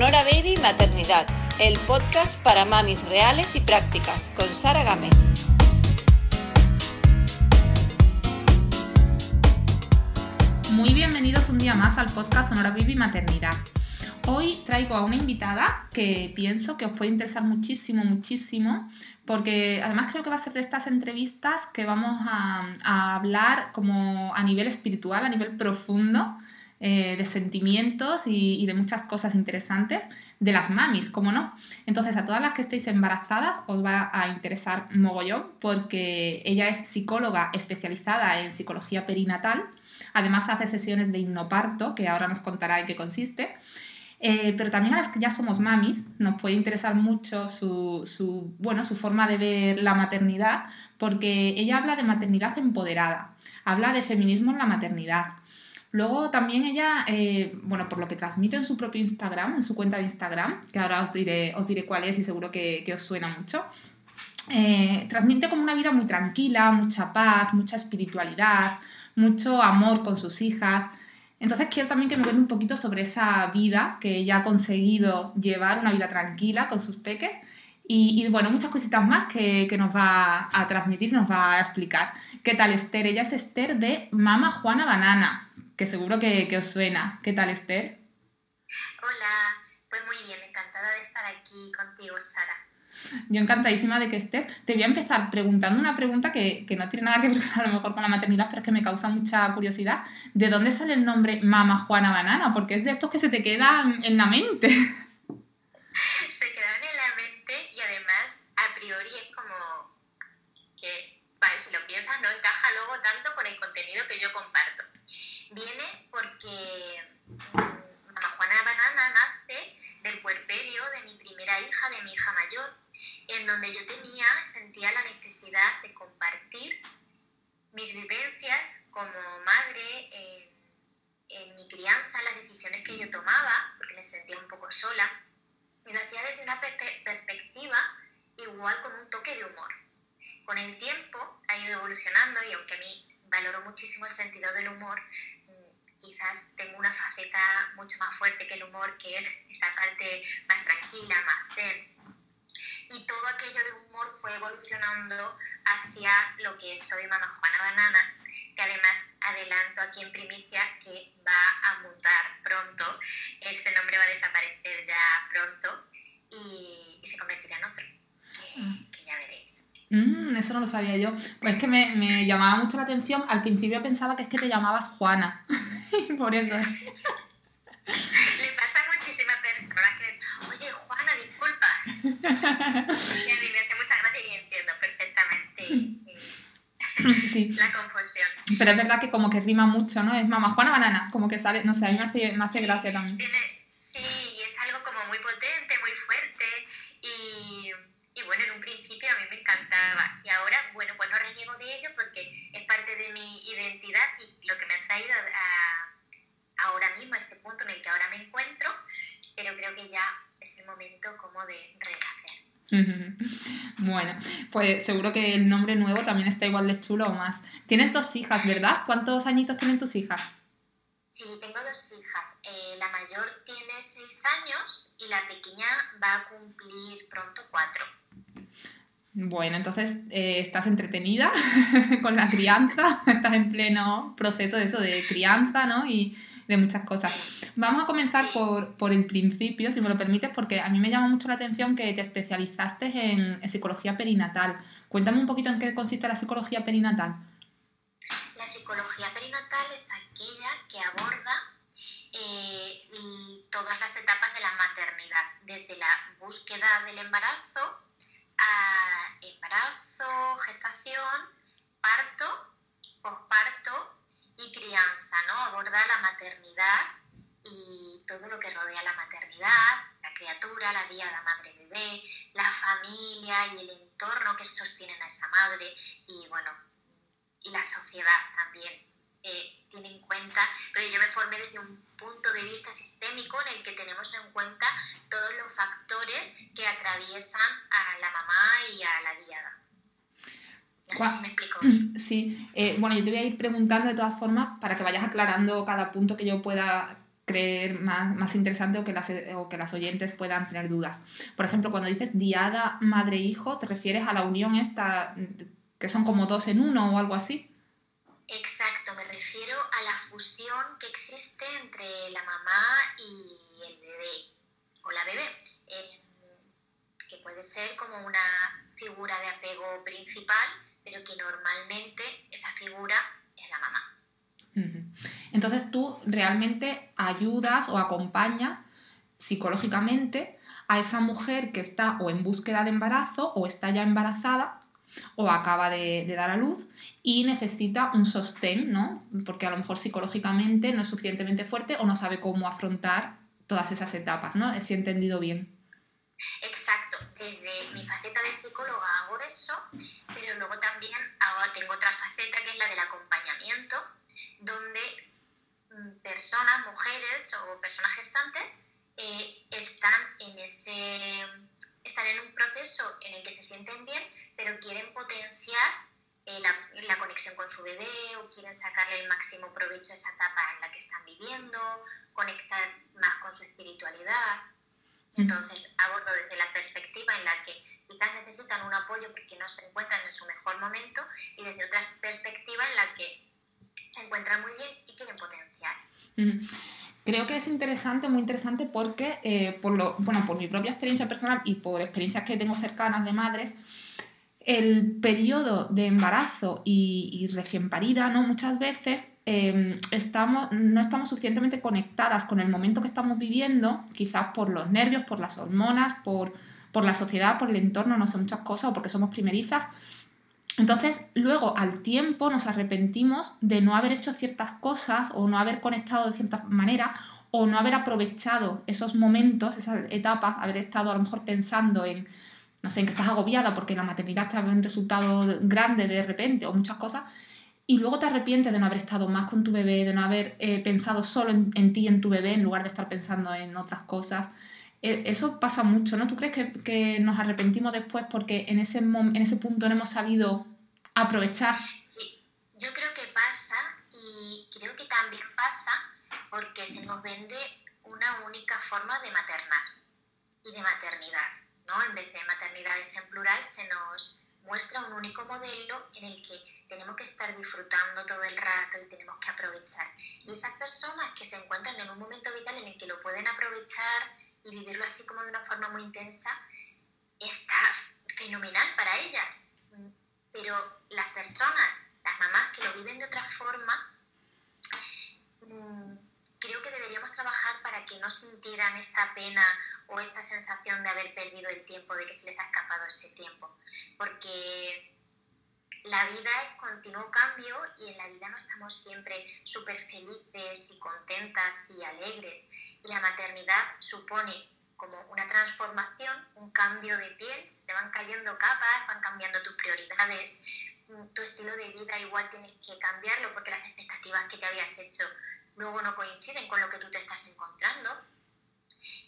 Sonora Baby Maternidad, el podcast para mamis reales y prácticas, con Sara Gámez. Muy bienvenidos un día más al podcast Sonora Baby Maternidad. Hoy traigo a una invitada que pienso que os puede interesar muchísimo, muchísimo, porque además creo que va a ser de estas entrevistas que vamos a, hablar como a nivel espiritual, a nivel profundo, eh, de sentimientos y, de muchas cosas interesantes de las mamis, ¿cómo no? Entonces, a todas las que estéis embarazadas os va a interesar mogollón porque ella es psicóloga especializada en psicología perinatal, además hace sesiones de hipnoparto, que ahora nos contará en qué consiste. Eh, pero también a las que ya somos mamis nos puede interesar mucho su, bueno, su forma de ver la maternidad, porque ella habla de maternidad empoderada, habla de feminismo en la maternidad. Luego también ella, eh, bueno, por lo que transmite en su propio Instagram, en su cuenta de Instagram, que ahora os diré, os diré cuál es y seguro que, os suena mucho, eh, transmite como una vida muy tranquila, mucha paz, mucha espiritualidad, mucho amor con sus hijas. Entonces quiero también que me cuente un poquito sobre esa vida que ella ha conseguido llevar, una vida tranquila con sus peques. Y, bueno, muchas cositas más que, nos va a transmitir, nos va a explicar. ¿Qué tal Esther? Ella es Esther de Mama Juana Banana, que seguro que, que os suena. ¿Qué tal Esther? Hola, pues muy bien, encantada de estar aquí contigo, Sara. Yo encantadísima de que estés. Te voy a empezar preguntando una pregunta que, no tiene nada que ver a lo mejor con la maternidad, pero es que me causa mucha curiosidad. ¿De dónde sale el nombre Mama Juana Banana? Porque es de estos que se te quedan en la mente. Se quedan en la mente y además a priori es como que, vale, si lo piensas, no encaja luego tanto con el contenido que yo comparto. Viene porque mm, Mama Juana Banana nace del puerperio de mi primera hija, de mi hija mayor, en donde yo tenía, sentía la necesidad de compartir mis vivencias como madre en, mi crianza, las decisiones que yo tomaba, porque me sentía un poco sola, y lo hacía desde una perspectiva igual con un toque de humor. Con el tiempo ha ido evolucionando y aunque a mí valoro muchísimo el sentido del humor, quizás tengo una faceta mucho más fuerte que el humor, que es esa parte más tranquila, más zen. Y todo aquello de humor fue evolucionando hacia lo que soy Mamá Juana Banana, que además adelanto aquí en primicia que va a mutar pronto, ese nombre va a desaparecer ya pronto y, se convertirá en otro, que, mm. que ya veréis. Mm, eso no lo sabía yo. Pues es que me, me, llamaba mucho la atención. Al principio pensaba que es que te llamabas Juana. Por eso. Le pasa a muchísimas personas que, oye, Juana, disculpa. y a mí me hace mucha gracia y entiendo perfectamente eh, sí. la confusión. Pero es verdad que como que rima mucho, ¿no? Es mamá Juana Banana, como que sale, no sé, a mí me hace, me hace gracia también y es algo como muy potente, muy fuerte y y bueno, en un principio a mí me encantaba. Y ahora, bueno, pues no reniego de ello porque es parte de mi identidad y lo que me ha traído a, ahora mismo, a este punto en el que ahora me encuentro. Pero creo que ya es el momento como de renacer. Bueno, pues seguro que el nombre nuevo también está igual de chulo o más. Tienes dos hijas, ¿verdad? ¿Cuántos añitos tienen tus hijas? Sí, tengo dos hijas. Eh, la mayor tiene seis años y la pequeña va a cumplir pronto cuatro. Bueno, entonces eh, estás entretenida con la crianza, estás en pleno proceso de eso, de crianza, ¿no? Y de muchas cosas. Vamos a comenzar por, por, el principio, si me lo permites, porque a mí me llama mucho la atención que te especializaste en, psicología perinatal. Cuéntame un poquito en qué consiste la psicología perinatal. La psicología perinatal es aquella que aborda eh, todas las etapas de la maternidad, desde la búsqueda del embarazo a embarazo, gestación, parto, posparto y crianza, ¿no? Aborda la maternidad y todo lo que rodea la maternidad, la criatura, la vida, la madre bebé, la familia y el entorno que sostienen a esa madre y bueno, y la sociedad también eh, tiene en cuenta, pero yo me formé desde un punto de vista sistémico en el que tenemos en cuenta todos los factores que atraviesan a la mamá y a la diada. No sé si me explico mm, Sí, eh, bueno, yo te voy a ir preguntando de todas formas para que vayas aclarando cada punto que yo pueda creer más, más interesante o que, las, o que las oyentes puedan tener dudas. Por ejemplo, cuando dices diada madre-hijo, ¿te refieres a la unión esta, que son como dos en uno o algo así? Exacto, me refiero a la fusión que existe entre la mamá y el bebé o la bebé, eh, que puede ser como una figura de apego principal, pero que normalmente esa figura es la mamá. Entonces tú realmente ayudas o acompañas psicológicamente a esa mujer que está o en búsqueda de embarazo o está ya embarazada o acaba de, dar a luz y necesita un sostén, ¿no? Porque a lo mejor psicológicamente no es suficientemente fuerte o no sabe cómo afrontar todas esas etapas, ¿no? Si he entendido bien. Exacto, desde mi faceta de psicóloga hago eso, pero luego también tengo otra faceta que es la del acompañamiento, donde personas, mujeres o personas gestantes eh, están en ese están en un proceso en el que se sienten bien, pero quieren potenciar eh, la, la, conexión con su bebé o quieren sacarle el máximo provecho a esa etapa en la que están viviendo, conectar más con su espiritualidad. Entonces abordo desde la perspectiva en la que quizás necesitan un apoyo porque no se encuentran en su mejor momento y desde otra perspectiva en la que se encuentran muy bien y quieren potenciar. Creo que es interesante, muy interesante, porque eh, por, lo, bueno, por mi propia experiencia personal y por experiencias que tengo cercanas de madres, el periodo de embarazo y, recién parida, ¿no? Muchas veces em, estamos, no estamos suficientemente conectadas con el momento que estamos viviendo, quizás por los nervios, por las hormonas, por, por la sociedad, por el entorno, no sé, muchas cosas, o porque somos primerizas. Entonces, luego al tiempo nos arrepentimos de no haber hecho ciertas cosas o no haber conectado de cierta manera o no haber aprovechado esos momentos, esas etapas, haber estado a lo mejor pensando en, no sé, en que estás agobiada porque la maternidad te ha un resultado grande de repente o muchas cosas, y luego te arrepientes de no haber estado más con tu bebé, de no haber eh, pensado solo en, en ti y en tu bebé en lugar de estar pensando en otras cosas. Eh, eso pasa mucho, ¿no? ¿Tú crees que, nos arrepentimos después porque en ese, en ese punto no hemos sabido aprovechar? Sí, yo creo que pasa y creo que también pasa porque se nos vende una única forma de maternar y de maternidad, ¿no? En vez de maternidades en plural se nos muestra un único modelo en el que tenemos que estar disfrutando todo el rato y tenemos que aprovechar. Y esas personas que se encuentran en un momento vital en el que lo pueden aprovechar y vivirlo así como de una forma muy intensa, está fenomenal para ellas. Pero las personas, las mamás que lo viven de otra forma, mm, creo que deberíamos trabajar para que no sintieran esa pena o esa sensación de haber perdido el tiempo, de que se les ha escapado ese tiempo. Porque la vida es continuo cambio y en la vida no estamos siempre súper felices y contentas y alegres. Y la maternidad supone como una transformación, un cambio de piel, se te van cayendo capas, van cambiando tus prioridades, tu estilo de vida igual tienes que cambiarlo porque las expectativas que te habías hecho luego no coinciden con lo que tú te estás encontrando.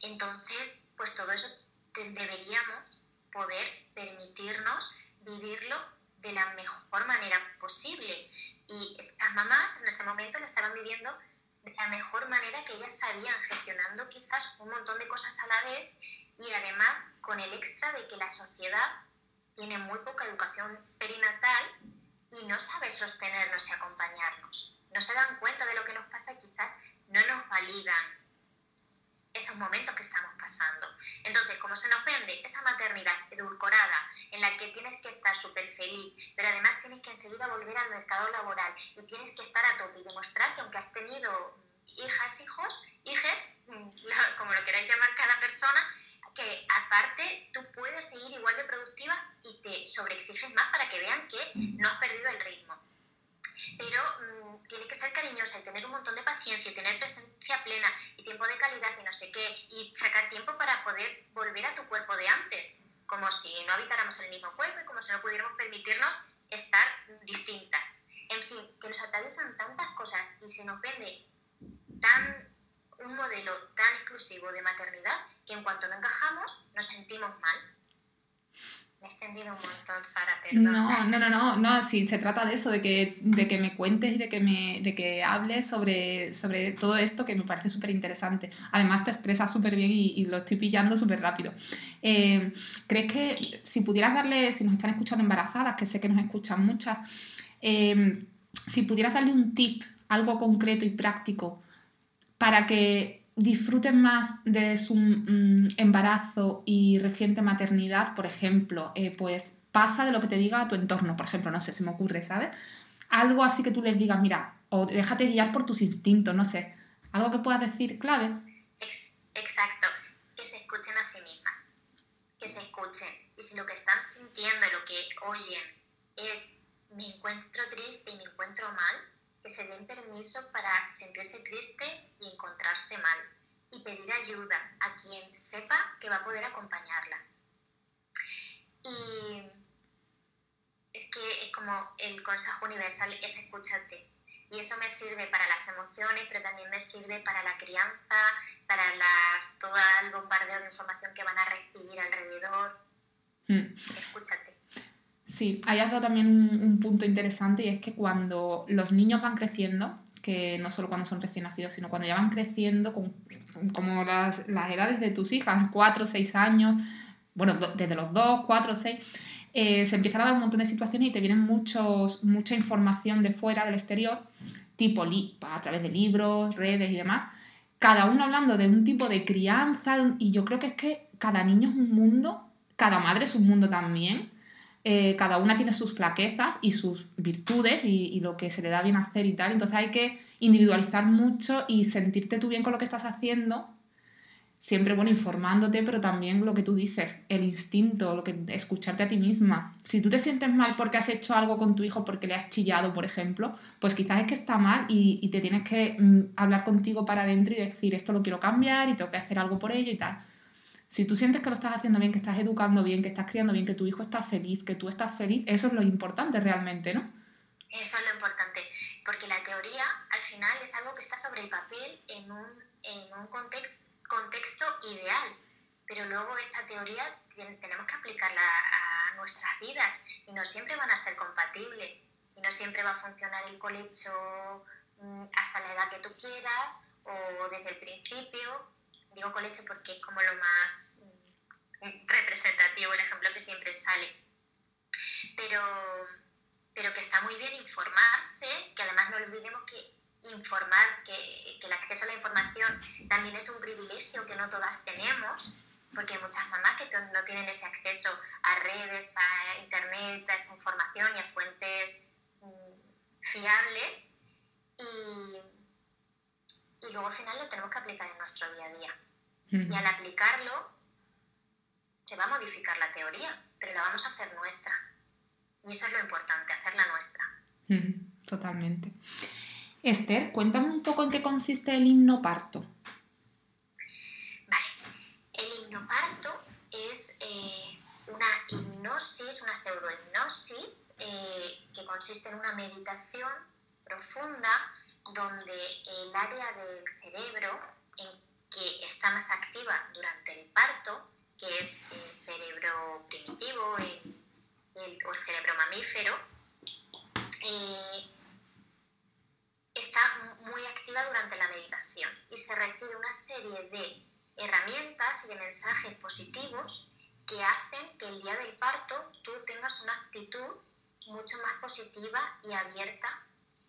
Entonces, pues todo eso deberíamos poder permitirnos vivirlo de la mejor manera posible. Y estas mamás en ese momento lo estaban viviendo de la mejor manera que ellas sabían, gestionando quizás un montón de cosas a la vez y además con el extra de que la sociedad tiene muy poca educación perinatal y no sabe sostenernos y acompañarnos. No se dan cuenta de lo que nos pasa, quizás no nos validan esos momentos que estamos pasando. Entonces, como se nos vende esa maternidad edulcorada en la que tienes que estar súper feliz, pero además tienes que enseguida volver al mercado laboral y tienes que estar a tope y demostrar que aunque has tenido hijas, hijos, hijes, como lo queráis llamar cada persona, que aparte tú puedes seguir igual de productiva y te sobreexiges más para que vean que no has perdido el ritmo. Pero mm, tienes que ser cariñosa y tener un montón de paciencia y tener presencia plena y tiempo de calidad y no sé qué, y sacar tiempo para poder volver a tu cuerpo de antes, como si no habitáramos el mismo cuerpo y como si no pudiéramos permitirnos estar distintas. En fin, que nos atraviesan tantas cosas y se nos vende tan un modelo tan exclusivo de maternidad que en cuanto no encajamos nos sentimos mal. Me he extendido un montón, Sara, perdón. No, no, no, sí, se trata de eso, de que, de que me cuentes y de que, me, de que hables sobre, sobre todo esto que me parece súper interesante. Además te expresas súper bien y, lo estoy pillando súper rápido. Eh, ¿Crees que si pudieras darle, si nos están escuchando embarazadas, que sé que nos escuchan muchas, eh, si pudieras darle un tip, algo concreto y práctico, para que disfruten más de su mm, embarazo y reciente maternidad, por ejemplo, eh, pues pasa de lo que te diga tu entorno, por ejemplo, no sé, se me ocurre, ¿sabes? Algo así que tú les digas, mira, o déjate guiar por tus instintos, no sé, algo que puedas decir clave. Exacto, que se escuchen a sí mismas, que se escuchen. Y si lo que están sintiendo, lo que oyen es me encuentro triste y me encuentro mal, que se den permiso para sentirse triste y encontrarse mal y pedir ayuda a quien sepa que va a poder acompañarla. Y es que es como el consejo universal es escúchate. Y eso me sirve para las emociones, pero también me sirve para la crianza, para las, todo el bombardeo de información que van a recibir alrededor. Hmm. Escúchate. Sí, hay algo también un, punto interesante y es que cuando los niños van creciendo, que no solo cuando son recién nacidos, sino cuando ya van creciendo, con, como las, las, edades de tus hijas, 4 o 6 años, bueno, desde los 2, 4, 6, se empiezan a dar un montón de situaciones y te vienen muchos, mucha información de fuera, del exterior, tipo a través de libros, redes y demás, cada uno hablando de un tipo de crianza y yo creo que es que cada niño es un mundo, cada madre es un mundo también eh, cada una tiene sus flaquezas y sus virtudes y, lo que se le da bien hacer y tal. Entonces hay que individualizar mucho y sentirte tú bien con lo que estás haciendo. Siempre, bueno, informándote, pero también lo que tú dices, el instinto, lo que escucharte a ti misma. Si tú te sientes mal porque has hecho algo con tu hijo, porque le has chillado, por ejemplo, pues quizás es que está mal y, y te tienes que mm, hablar contigo para adentro y decir, esto lo quiero cambiar y tengo que hacer algo por ello y tal. Si tú sientes que lo estás haciendo bien, que estás educando bien, que estás criando bien, que tu hijo está feliz, que tú estás feliz, eso es lo importante realmente, ¿no? Eso es lo importante, porque la teoría al final es algo que está sobre el papel en un, en un contexto, contexto ideal, pero luego esa teoría tenemos que aplicarla a nuestras vidas y no siempre van a ser compatibles y no siempre va a funcionar el colecho mm, hasta la edad que tú quieras o desde el principio digo colecho porque es como lo más mm, representativo, el ejemplo que siempre sale. Pero, pero que está muy bien informarse, que además no olvidemos que informar, que, que, el acceso a la información también es un privilegio que no todas tenemos, porque hay muchas mamás que no tienen ese acceso a redes, a internet, a esa información y a fuentes mm, fiables. Y, y luego al final lo tenemos que aplicar en nuestro día a día. Y al aplicarlo, se va a modificar la teoría, pero la vamos a hacer nuestra. Y eso es lo importante, hacerla nuestra. Totalmente. Esther, cuéntame un poco en qué consiste el himnoparto. Vale, el himnoparto es eh, una hipnosis, una pseudohipnosis, eh, que consiste en una meditación profunda donde el área del cerebro que está más activa durante el parto, que es el cerebro primitivo el, o cerebro mamífero, eh, está muy activa durante la meditación y se recibe una serie de herramientas y de mensajes positivos que hacen que el día del parto tú tengas una actitud mucho más positiva y abierta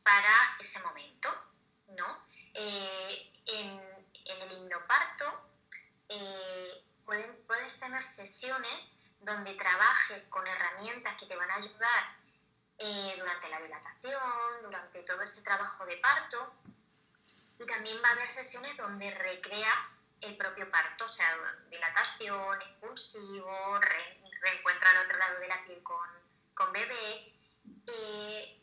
para ese momento, ¿no? Eh, en, el himnoparto eh, puedes tener sesiones donde trabajes con herramientas que te van a ayudar eh, durante la dilatación, durante todo ese trabajo de parto. Y también va a haber sesiones donde recreas el propio parto, o sea, dilatación, expulsivo, reencuentro al otro lado de la piel con, con bebé. Eh,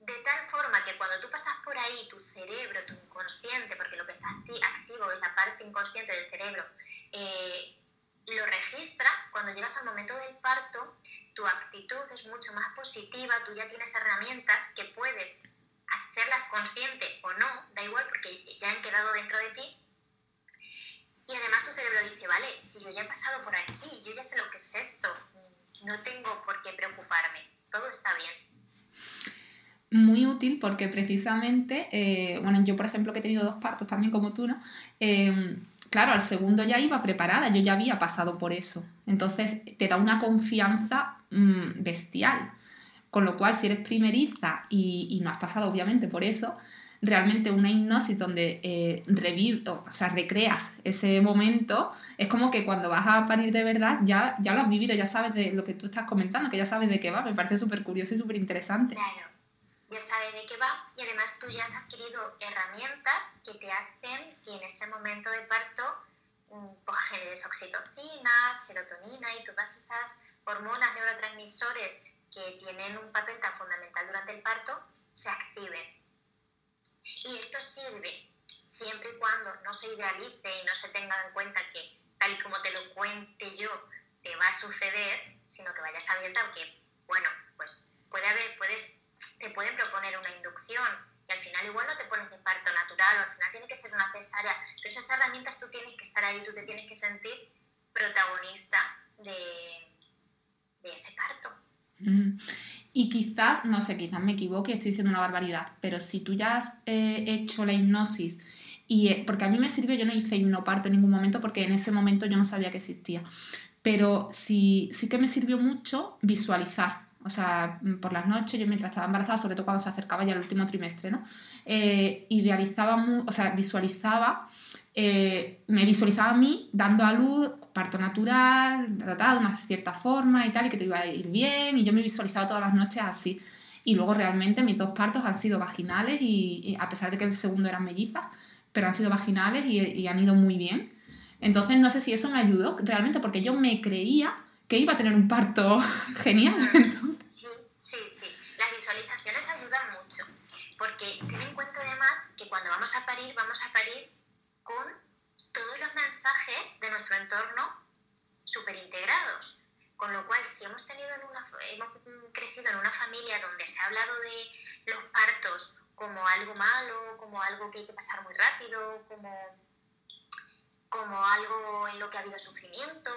de tal forma que cuando tú pasas por ahí, tu cerebro, tu inconsciente, porque lo que está activo es la parte inconsciente del cerebro, eh, lo registra, cuando llegas al momento del parto, tu actitud es mucho más positiva, tú ya tienes herramientas que puedes hacerlas consciente o no, da igual porque ya han quedado dentro de ti. Y además tu cerebro dice, vale, si yo ya he pasado por aquí, yo ya sé lo que es esto, no tengo por qué preocuparme, todo está bien. Muy útil porque precisamente, eh, bueno, yo por ejemplo que he tenido dos partos también como tú, ¿no? Em, claro, al segundo ya iba preparada, yo ya había pasado por eso. Entonces te da una confianza mm, bestial. Con lo cual, si eres primeriza y, y no has pasado obviamente por eso, realmente una hipnosis donde eh, o sea, recreas ese momento, es como que cuando vas a parir de verdad ya, ya lo has vivido, ya sabes de lo que tú estás comentando, que ya sabes de qué va, me parece súper curioso y súper interesante. Claro, ya sabes de qué va y además tú ya has adquirido herramientas que te hacen que en ese momento de parto mm, pues, generes oxitocina, serotonina y todas esas hormonas, neurotransmisores que tienen un papel tan fundamental durante el parto, se activen. Y esto sirve siempre y cuando no se idealice y no se tenga en cuenta que tal y como te lo cuente yo te va a suceder, sino que vayas abierta que, bueno, pues puede haber, puedes, te pueden proponer una inducción y al final igual no te pones de parto natural o al final tiene que ser una cesárea, pero esas herramientas tú tienes que estar ahí, tú te tienes que sentir protagonista de, ese parto. Mm. Y quizás, no sé, quizás me equivoque, estoy diciendo una barbaridad, pero si tú ya has eh, hecho la hipnosis y eh, porque a mí me sirvió, yo no hice hipnoparto en ningún momento porque en ese momento yo no sabía que existía, pero sí, sí que me sirvió mucho visualizar. O sea, por las noches, yo mientras estaba embarazada, sobre todo cuando se acercaba ya el último trimestre, ¿no? Eh, idealizaba, o sea, visualizaba eh, me visualizaba a mí dando a luz parto natural, de una cierta forma y tal, y que te iba a ir bien, y yo me visualizaba todas las noches así. Y luego realmente mis dos partos han sido vaginales, y, a pesar de que el segundo eran mellizas, pero han sido vaginales y, han ido muy bien. Entonces no sé si eso me ayudó realmente, porque yo me creía que iba a tener un parto genial. Sí, sí, sí. Las visualizaciones ayudan mucho, porque ten en cuenta además que cuando vamos a parir, vamos a parir con todos los mensajes de nuestro entorno súper integrados. Con lo cual, si hemos, tenido en una, hemos crecido en una familia donde se ha hablado de los partos como algo malo, como algo que hay que pasar muy rápido, como, como algo en lo que ha habido sufrimiento,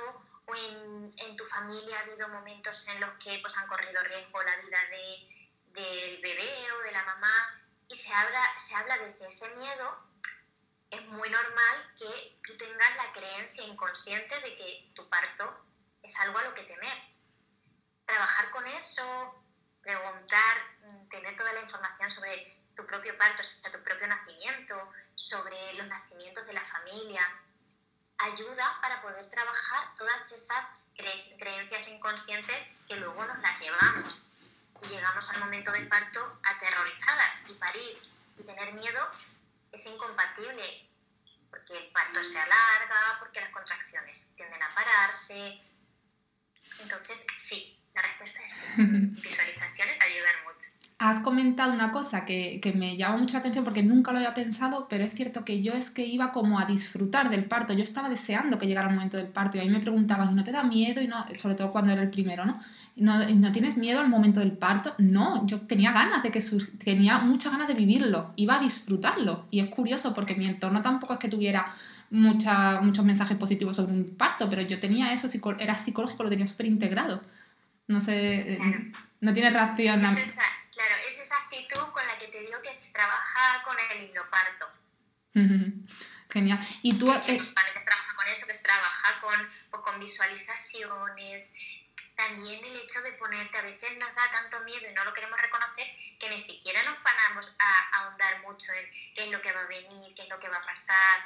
o en, en tu familia ha habido momentos en los que pues, han corrido riesgo la vida de, del bebé o de la mamá, y se habla, se habla de que ese miedo es muy normal que tú tengas la creencia inconsciente de que tu parto es algo a lo que temer. Trabajar con eso, preguntar, mm, tener toda la información sobre tu propio parto, sobre tu propio nacimiento, sobre los nacimientos de la familia, ayuda para poder trabajar todas esas creencias inconscientes que luego nos las llevamos y llegamos al momento del parto aterrorizadas y parir y tener miedo es incompatible porque el parto se alarga, porque las contracciones tienden a pararse. Entonces, sí, la respuesta es visualizaciones ayudan mucho. Has comentado una cosa que, que, me llama mucha atención porque nunca lo había pensado, pero es cierto que yo es que iba como a disfrutar del parto. Yo estaba deseando que llegara el momento del parto y a mí me preguntaban, ¿no te da miedo? Y no, sobre todo cuando era el primero, ¿no? ¿No, ¿no tienes miedo al momento del parto? No, yo tenía ganas de que tenía muchas ganas de vivirlo, iba a disfrutarlo. Y es curioso porque mi entorno tampoco es que tuviera mucha, muchos mensajes positivos sobre un parto, pero yo tenía eso, era psicológico, lo tenía súper integrado. No sé, eh, no tiene reacción. Claro, es te digo que se trabaja con el hipnoparto. Genial. Y tú... Eh... que se trabaja con eso, que se trabaja con, pues, con visualizaciones. También el hecho de ponerte, a veces nos da tanto miedo y no lo queremos reconocer, que ni siquiera nos paramos a, ahondar mucho en qué es lo que va a venir, qué es lo que va a pasar.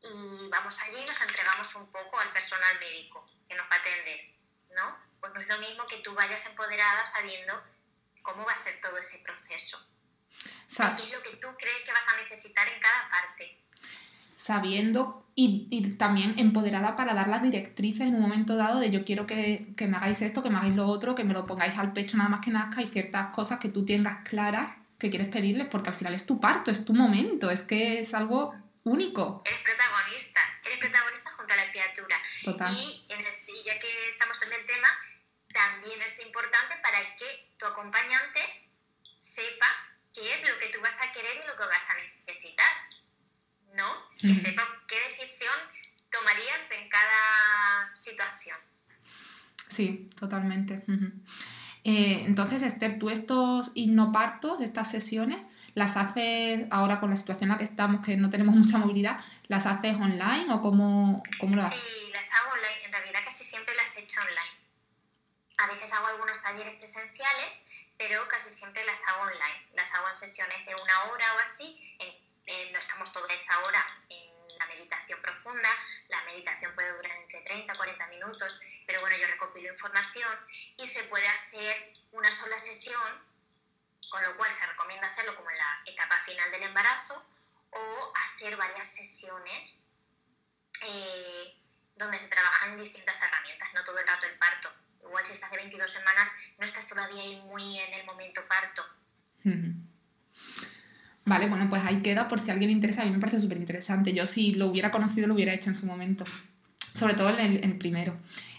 Y vamos allí y nos entregamos un poco al personal médico que nos va a atender, ¿no? Pues no es lo mismo que tú vayas empoderada sabiendo cómo va a ser todo ese proceso. ¿Qué es lo que tú crees que vas a necesitar en cada parte? Sabiendo y, también empoderada para dar las directrices en un momento dado de yo quiero que, que, me hagáis esto, que me hagáis lo otro, que me lo pongáis al pecho nada más que nazca y ciertas cosas que tú tengas claras que quieres pedirles porque al final es tu parto, es tu momento, es que es algo único. Eres protagonista, eres protagonista junto a la criatura. Total. Y, en este, y ya que estamos en el tema, también es importante para que tu acompañante sepa qué es lo que tú vas a querer y lo que vas a necesitar, ¿no? Que sepa qué decisión tomarías en cada situación. Sí, totalmente. Eh, entonces, Esther, tú estos hipnopartos, estas sesiones, las haces ahora con la situación en la que estamos, que no tenemos mucha movilidad, ¿las haces online o cómo, cómo lo haces? Sí, las hago online. En realidad casi siempre las he hecho online. A veces hago algunos talleres presenciales, pero casi siempre las hago online. Las hago en sesiones de una hora o así. no estamos toda esa hora en la meditación profunda. La meditación puede durar entre 30 y 40 minutos, pero bueno, yo recopilo información y se puede hacer una sola sesión, con lo cual se recomienda hacerlo como en la etapa final del embarazo o hacer varias sesiones eh, donde se trabajan distintas herramientas, no todo el rato el parto. Igual si estás de 22 semanas no estás todavía ahí muy en el momento parto. Vale, bueno, pues ahí queda por si alguien interesa. A mí me parece súper interesante. Yo si lo hubiera conocido lo hubiera hecho en su momento. Sobre todo en el, primero.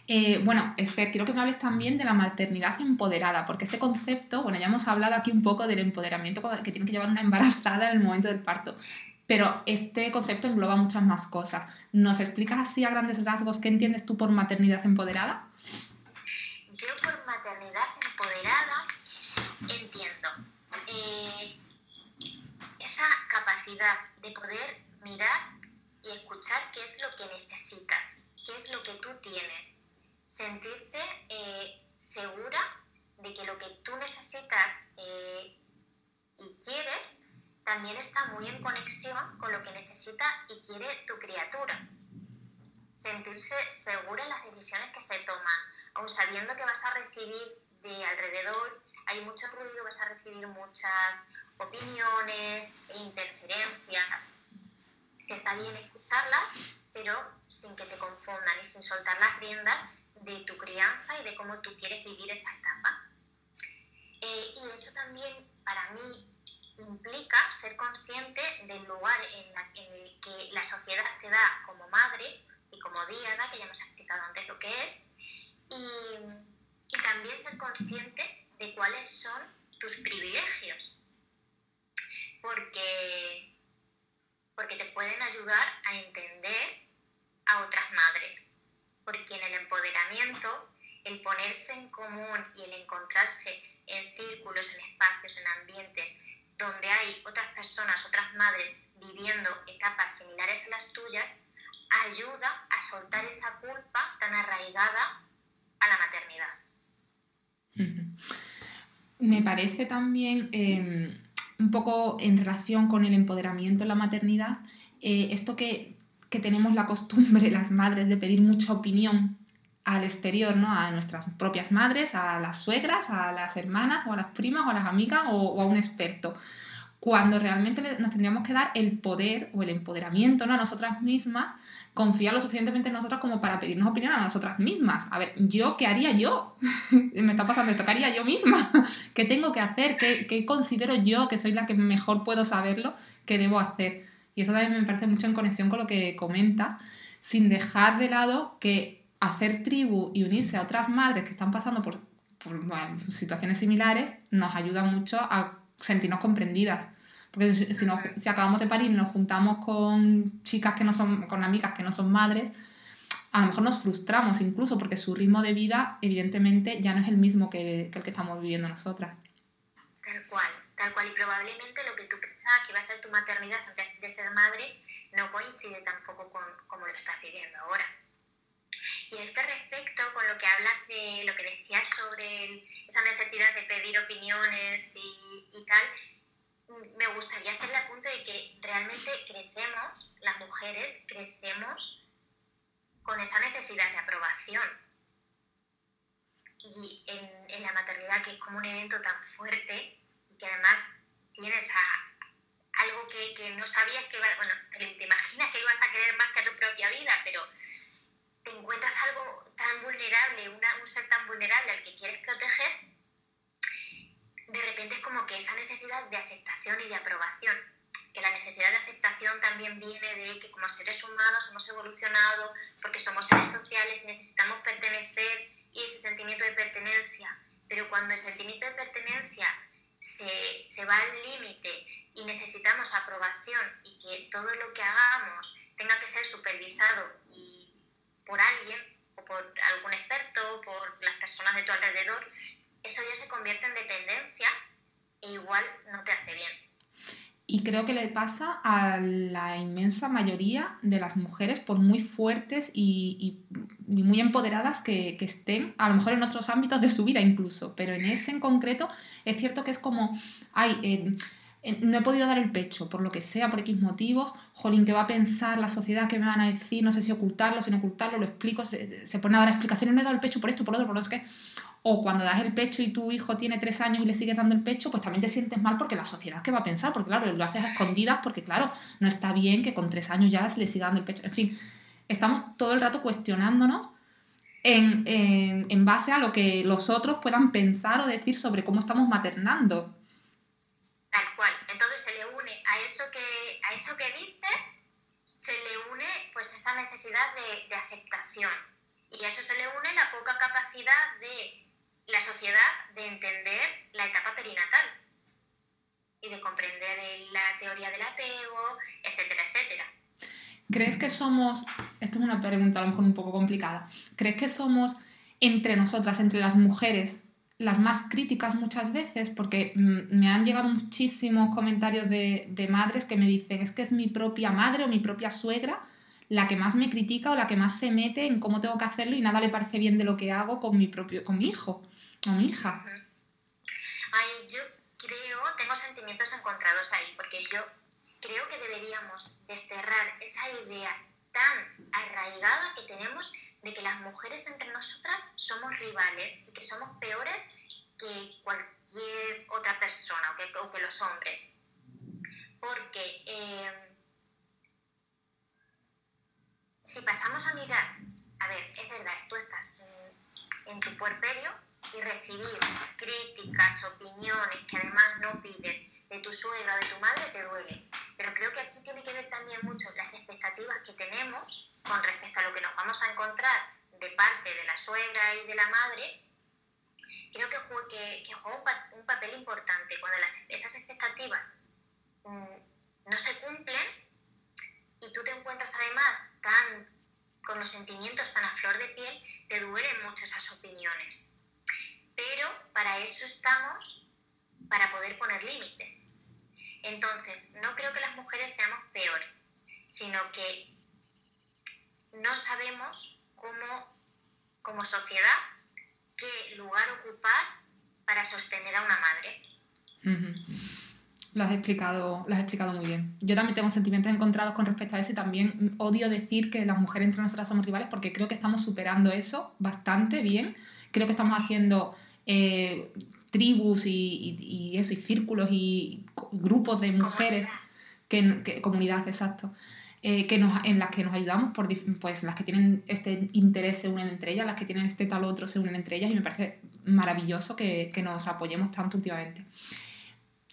Eh, bueno, Esther, quiero que me hables también de la maternidad empoderada, porque este concepto, bueno, ya hemos hablado aquí un poco del empoderamiento que tiene que llevar una embarazada en el momento del parto, pero este concepto engloba muchas más cosas. ¿Nos explicas así a grandes rasgos qué entiendes tú por maternidad empoderada? Yo por maternidad empoderada entiendo eh, esa capacidad de poder mirar y escuchar qué es lo que necesitas, qué es lo que tú tienes, sentirte eh, segura de que lo que tú necesitas eh, y quieres también está muy en conexión con lo que necesita y quiere tu criatura. Sentirse segura en las decisiones que se toman, aun sabiendo que vas a recibir de alrededor, hay mucho ruido, vas a recibir muchas opiniones e interferencias, está bien escucharlas, pero sin que te confundan y sin soltar las riendas de tu crianza y de cómo tú quieres vivir esa etapa. Eh, y eso también para mí implica ser consciente del lugar en, el que la sociedad te da como madre y como diada, que ya hemos explicado antes lo que es, y, y también ser consciente de cuáles son tus privilegios. Porque, porque te pueden ayudar a entender a otras madres, porque en el empoderamiento, el ponerse en común y el encontrarse en círculos, en espacios, en ambientes donde hay otras personas, otras madres viviendo etapas similares a las tuyas, ayuda a soltar esa culpa tan arraigada a la maternidad. Me parece también em, un poco en relación con el empoderamiento en la maternidad, eh, esto que, tenemos la costumbre las madres de pedir mucha opinión al exterior, ¿no? A nuestras propias madres, a las suegras, a las hermanas o a las primas o a las amigas o, a un experto. Cuando realmente nos tendríamos que dar el poder o el empoderamiento ¿no? a nosotras mismas confiar lo suficientemente en nosotras como para pedirnos opinión a nosotras mismas. A ver, ¿yo qué haría yo? Me está pasando esto, ¿qué haría yo misma? ¿Qué tengo que hacer? ¿Qué, considero yo que soy la que mejor puedo saberlo? ¿Qué debo hacer? Y eso también me parece mucho en conexión con lo que comentas, sin dejar de lado que hacer tribu y unirse a otras madres que están pasando por situaciones similares nos ayuda mucho a sentirnos comprendidas porque si, acabamos de parir y nos juntamos con chicas que no son, con amigas que no son madres, a lo mejor nos frustramos incluso porque su ritmo de vida evidentemente ya no es el mismo que, el que estamos viviendo nosotras. Tal cual, tal cual. Y probablemente lo que tú pensabas que iba a ser tu maternidad antes de ser madre no coincide tampoco con cómo lo estás viviendo ahora. Y a este respecto, con lo que hablas de lo que decías sobre esa necesidad de pedir opiniones y tal, me gustaría hacer el apunte de que realmente crecemos, las mujeres crecemos con esa necesidad de aprobación. Y en, la maternidad, que es como un evento tan fuerte y que además tienes a, algo que, no sabías que iba, bueno, te imaginas que ibas a querer más que a tu propia vida, pero te encuentras algo tan vulnerable, un ser tan vulnerable al que quieres proteger de repente es como que esa necesidad de aceptación y de aprobación, que la necesidad de aceptación también viene de que como seres humanos hemos evolucionado porque somos seres sociales y necesitamos pertenecer y ese sentimiento de pertenencia, pero cuando el sentimiento de pertenencia se, se va al límite y necesitamos aprobación y que todo lo que hagamos tenga que ser supervisado y por alguien, o por algún experto o por las personas de tu alrededor, eso ya se convierte en dependencia igual no te hace bien. Y creo que le pasa a la inmensa mayoría de las mujeres, por muy fuertes y, muy empoderadas que, estén, a lo mejor en otros ámbitos de su vida incluso, pero en ese en concreto es cierto que es como, eh, eh, no he podido dar el pecho, por lo que sea, por X motivos, jolín, ¿qué va a pensar la sociedad? ¿Qué me van a decir? No sé si ocultarlo, sin ocultarlo, lo explico, se, se pone a dar explicaciones, no he dado el pecho por esto, por otro, por lo que o cuando das el pecho y tu hijo tiene tres años y le sigues dando el pecho, pues también te sientes mal porque la sociedad, ¿qué va a pensar? Porque claro, lo haces a escondidas porque claro, no está bien que con tres años ya se le siga dando el pecho. En fin, estamos todo el rato cuestionándonos en, en, base a lo que los otros puedan pensar o decir sobre cómo estamos maternando. Tal cual. Entonces se le une a eso que, a eso que dices, se le une pues esa necesidad de, de aceptación. Y a eso se le une la poca capacidad de la sociedad de entender la etapa perinatal y de comprender la teoría del apego, etcétera, etcétera. ¿Crees que somos, esto es una pregunta a lo mejor un poco complicada, ¿crees que somos entre nosotras, entre las mujeres, las más críticas muchas veces? Porque mm, me han llegado muchísimos comentarios de, de madres que me dicen, es que es mi propia madre o mi propia suegra la que más me critica o la que más se mete en cómo tengo que hacerlo y nada le parece bien de lo que hago con mi propio, con mi hijo o mi hija. Ay, yo creo, tengo sentimientos encontrados ahí, porque yo creo que deberíamos desterrar esa idea tan arraigada que tenemos de que las mujeres entre nosotras somos rivales y que somos peores que cualquier otra persona o que, los hombres. Porque eh, si pasamos a mirar, a ver, es verdad, tú estás en, en tu puerperio y recibir críticas, opiniones que además no pides de tu suegra, de tu madre, te duele. Pero creo que aquí tiene que ver también mucho las expectativas que tenemos con respecto a lo que nos vamos a encontrar de parte de la suegra y de la madre. Creo que, que, juega un, papel importante cuando esas expectativas mm, no se cumplen y tú te encuentras además tan con los sentimientos tan a flor de piel, te duelen mucho esas opiniones pero para eso estamos, para poder poner límites. Entonces, no creo que las mujeres seamos peores, sino que no sabemos cómo, como sociedad, qué lugar ocupar para sostener a una madre. Lo has, explicado, lo has explicado muy bien. Yo también tengo sentimientos encontrados con respecto a eso y también odio decir que las mujeres entre nosotras somos rivales porque creo que estamos superando eso bastante bien. Creo que estamos haciendo eh, tribus y, eso, y círculos y grupos de mujeres, que, comunidad, exacto, eh, que nos, en las que nos ayudamos, por, pues las que tienen este interés se unen entre ellas, las que tienen este tal otro se unen entre ellas y me parece maravilloso que, que nos apoyemos tanto últimamente.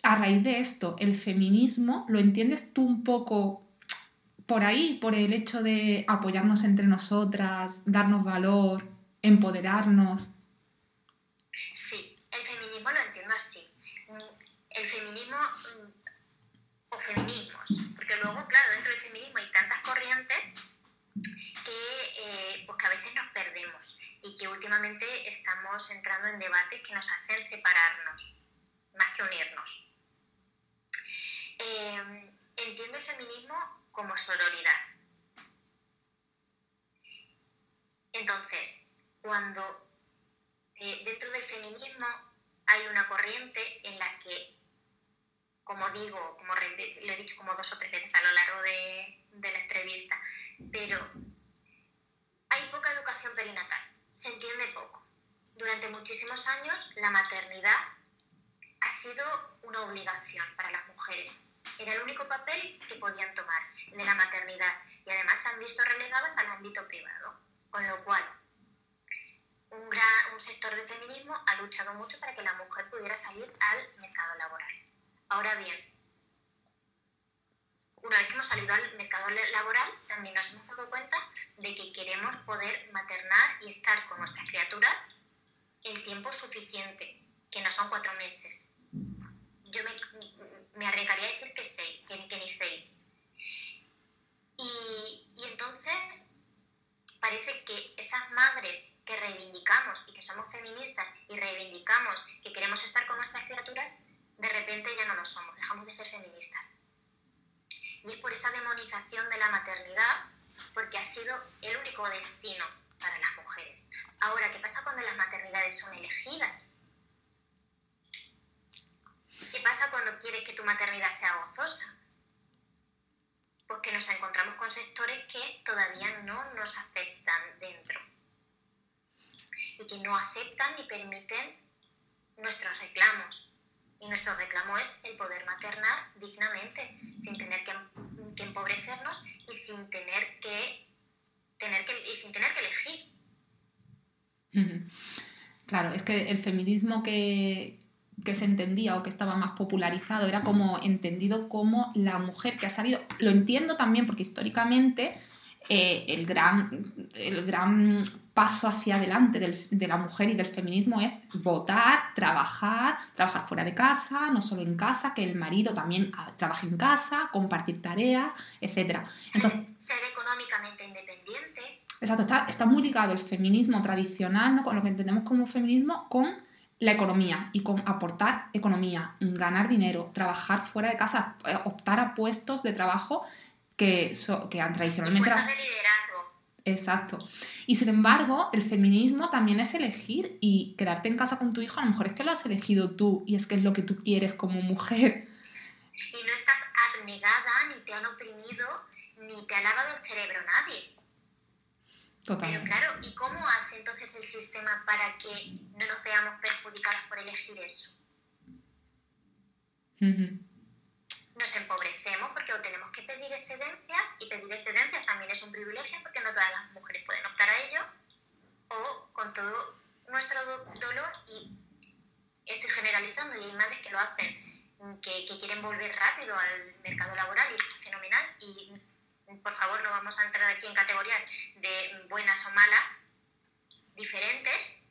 A raíz de esto, el feminismo, ¿lo entiendes tú un poco por ahí, por el hecho de apoyarnos entre nosotras, darnos valor, empoderarnos? Sí, el feminismo lo entiendo así. Mm, el feminismo mm, o feminismos, porque luego, claro, dentro del feminismo hay tantas corrientes que, eh, pues que a veces nos perdemos y que últimamente estamos entrando en debates que nos hacen separarnos más que unirnos. Em, entiendo el feminismo como sororidad. Entonces, cuando eh, dentro del feminismo hay una corriente en la que, como digo, como lo he dicho como dos o tres veces a lo largo de, de la entrevista, pero hay poca educación perinatal, se entiende poco. Durante muchísimos años la maternidad ha sido una obligación para las mujeres. Era el único papel que podían tomar, el de la maternidad, y además se han visto relegadas al ámbito privado, con lo cual un, gran, un sector de feminismo ha luchado mucho para que la mujer pudiera salir al mercado laboral. Ahora bien, una vez que hemos salido al mercado laboral, también nos hemos dado cuenta de que queremos poder maternar y estar con nuestras criaturas el tiempo suficiente, que no son cuatro meses. Yo me, me arriesgaría a decir que seis, que, que ni seis. Y, y entonces parece que esa esas madres que reivindicamos y que somos feministas y reivindicamos que queremos estar con nuestras criaturas, de repente ya no lo somos, dejamos de ser feministas. Y es por esa demonización de la maternidad, porque ha sido el único destino para las mujeres. Ahora, ¿qué pasa cuando las maternidades son elegidas? ¿Qué pasa cuando quieres que tu maternidad sea gozosa? Pues que nos encontramos con sectores que todavía no nos aceptan dentro y que no aceptan ni permiten nuestros reclamos. Y nuestro reclamo es el poder maternar dignamente, sin tener que, empobrecernos y sin tener que, tener que, y sin tener que elegir. Claro, es que el feminismo que, que se entendía o que estaba más popularizado era como entendido como la mujer que ha salido. Lo entiendo también porque históricamente eh, el, gran, el gran paso hacia adelante de la mujer y del feminismo es votar, trabajar, trabajar fuera de casa, no solo en casa, que el marido también ah, trabaje en casa, compartir tareas, etc. Entonces, ser, económicamente independiente. Exacto, está, está, muy ligado el feminismo tradicional, ¿no? con lo que entendemos como feminismo, con la economía y con aportar economía, ganar dinero, trabajar fuera de casa, eh, optar a puestos de trabajo que, que han tradicionalmente... de liderazgo. Exacto. Y sin embargo, el feminismo también es elegir y quedarte en casa con tu hijo, a lo mejor es que lo has elegido tú y es que es lo que tú quieres como mujer. Y no estás abnegada, ni te han oprimido, ni te ha lavado el cerebro nadie. Totalmente. Pero claro, ¿y cómo hace entonces el sistema para que no nos veamos perjudicados por elegir eso? Nos empobrecemos porque tenemos que pedir excedencias y pedir excedencias también es un privilegio porque no todas las mujeres pueden optar a ello o con todo nuestro dolor y estoy generalizando y hay madres que lo hacen que, que quieren volver rápido al mercado laboral y es fenomenal y por favor no vamos a entrar aquí en categorías de buenas o malas diferentes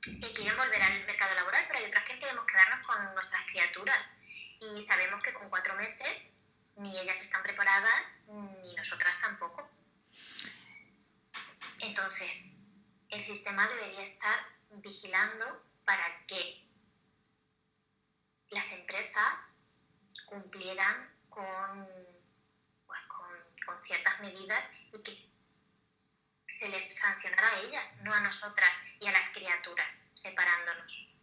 que quieren volver al mercado laboral pero hay otras que queremos quedarnos con nuestras criaturas y sabemos que con cuatro meses ni ellas están preparadas ni nosotras tampoco. Entonces, el sistema debería estar vigilando para que las empresas cumplieran con, pues, con, ciertas medidas y que se les sancionara a ellas, no a nosotras y a las criaturas, separándonos.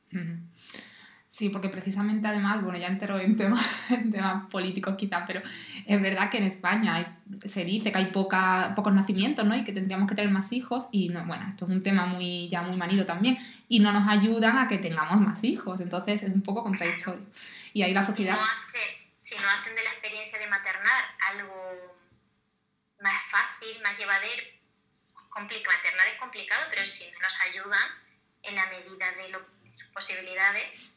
Sí, porque precisamente además, bueno, ya entero en temas, temas políticos quizás, pero es verdad que en España se dice que hay poca, pocos nacimientos, ¿no? Y que tendríamos que tener más hijos y, no, bueno, esto es un tema muy, ya muy manido también y no nos ayudan a que tengamos más hijos, entonces es un poco contradictorio. Y ahí la sociedad... Si no, hacen de la experiencia de maternar algo más fácil, más llevadero, maternar es complicado, pero si no nos ayudan en la medida de sus posibilidades,